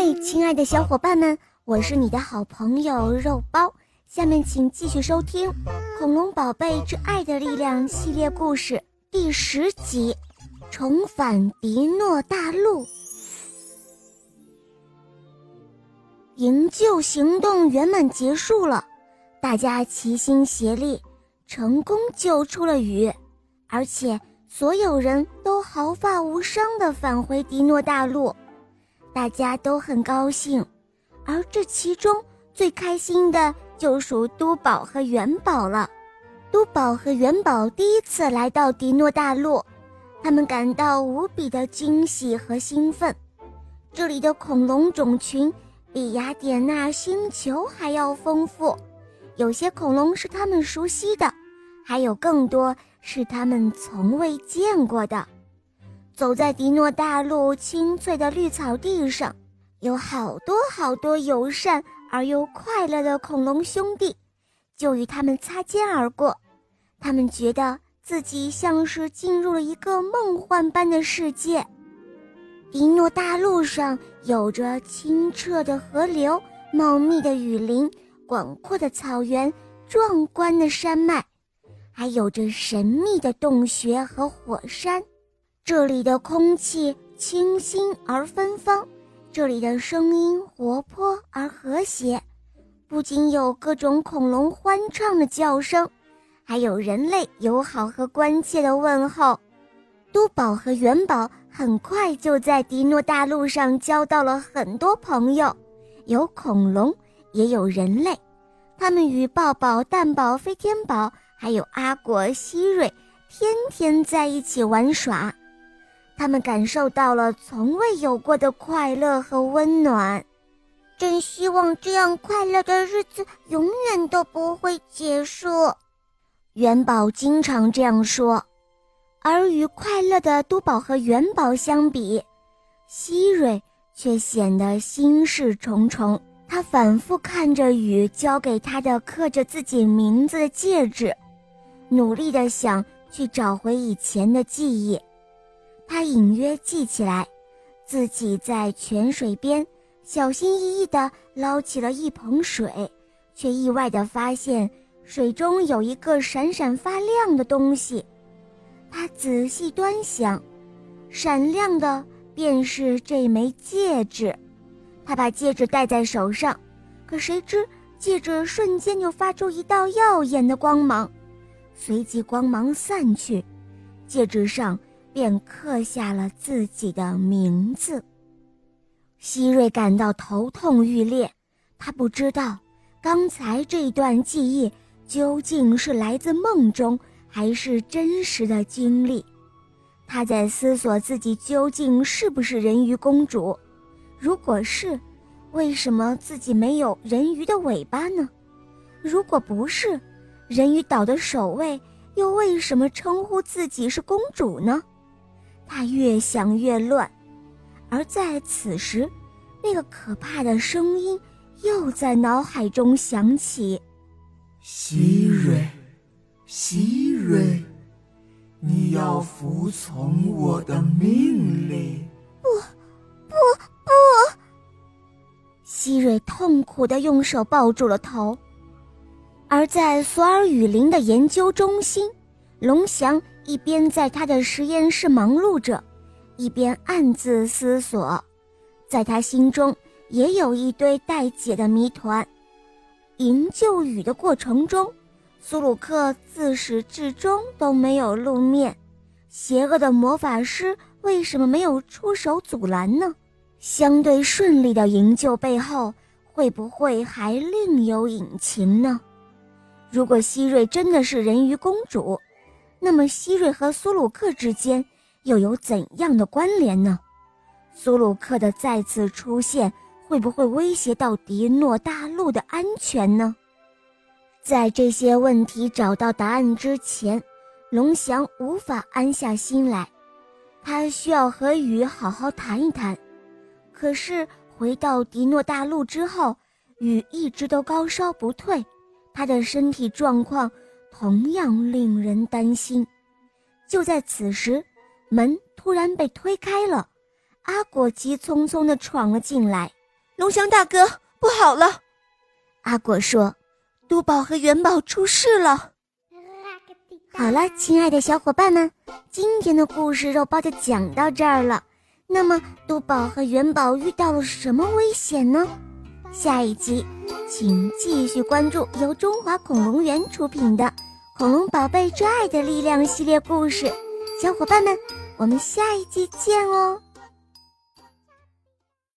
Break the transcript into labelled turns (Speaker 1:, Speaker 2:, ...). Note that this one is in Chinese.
Speaker 1: 嘿，亲爱的小伙伴们，我是你的好朋友肉包。下面请继续收听《恐龙宝贝之爱的力量》系列故事第十集《重返迪诺大陆》。营救行动圆满结束了，大家齐心协力，成功救出了雨，而且所有人都毫发无伤的返回迪诺大陆。大家都很高兴，而这其中最开心的就属都宝和元宝了。都宝和元宝第一次来到迪诺大陆，他们感到无比的惊喜和兴奋。这里的恐龙种群比雅典娜星球还要丰富，有些恐龙是他们熟悉的，还有更多是他们从未见过的。走在迪诺大陆青翠的绿草地上，有好多好多友善而又快乐的恐龙兄弟，就与他们擦肩而过。他们觉得自己像是进入了一个梦幻般的世界。迪诺大陆上有着清澈的河流、茂密的雨林、广阔的草原、壮观的山脉，还有着神秘的洞穴和火山。这里的空气清新而芬芳，这里的声音活泼而和谐，不仅有各种恐龙欢畅的叫声，还有人类友好和关切的问候。都宝和元宝很快就在迪诺大陆上交到了很多朋友，有恐龙，也有人类。他们与抱抱、蛋宝、飞天宝，还有阿果、希瑞，天天在一起玩耍。他们感受到了从未有过的快乐和温暖，真希望这样快乐的日子永远都不会结束。元宝经常这样说，而与快乐的都宝和元宝相比，希瑞却显得心事重重。他反复看着雨交给他的刻着自己名字的戒指，努力地想去找回以前的记忆。他隐约记起来，自己在泉水边小心翼翼地捞起了一盆水，却意外地发现水中有一个闪闪发亮的东西。他仔细端详，闪亮的便是这枚戒指。他把戒指戴在手上，可谁知戒指瞬间就发出一道耀眼的光芒，随即光芒散去，戒指上。便刻下了自己的名字。希瑞感到头痛欲裂，他不知道刚才这段记忆究竟是来自梦中还是真实的经历。他在思索自己究竟是不是人鱼公主。如果是，为什么自己没有人鱼的尾巴呢？如果不是，人鱼岛的守卫又为什么称呼自己是公主呢？他越想越乱，而在此时，那个可怕的声音又在脑海中响起：“
Speaker 2: 希瑞，希瑞，你要服从我的命令。”“
Speaker 1: 不，不，不！”希瑞痛苦的用手抱住了头。而在索尔雨林的研究中心，龙翔。一边在他的实验室忙碌着，一边暗自思索，在他心中也有一堆待解的谜团。营救雨的过程中，苏鲁克自始至终都没有露面，邪恶的魔法师为什么没有出手阻拦呢？相对顺利的营救背后，会不会还另有隐情呢？如果希瑞真的是人鱼公主？那么，希瑞和苏鲁克之间又有怎样的关联呢？苏鲁克的再次出现会不会威胁到迪诺大陆的安全呢？在这些问题找到答案之前，龙翔无法安下心来。他需要和雨好好谈一谈。可是回到迪诺大陆之后，雨一直都高烧不退，他的身体状况。同样令人担心。就在此时，门突然被推开了，阿果急匆匆地闯了进来。
Speaker 3: 龙翔大哥，不好了！
Speaker 1: 阿果说：“
Speaker 3: 都宝和元宝出事了。”
Speaker 1: 好了，亲爱的小伙伴们，今天的故事肉包就讲到这儿了。那么，都宝和元宝遇到了什么危险呢？下一集，请继续关注由中华恐龙园出品的《恐龙宝贝之爱的力量》系列故事。小伙伴们，我们下一集见哦！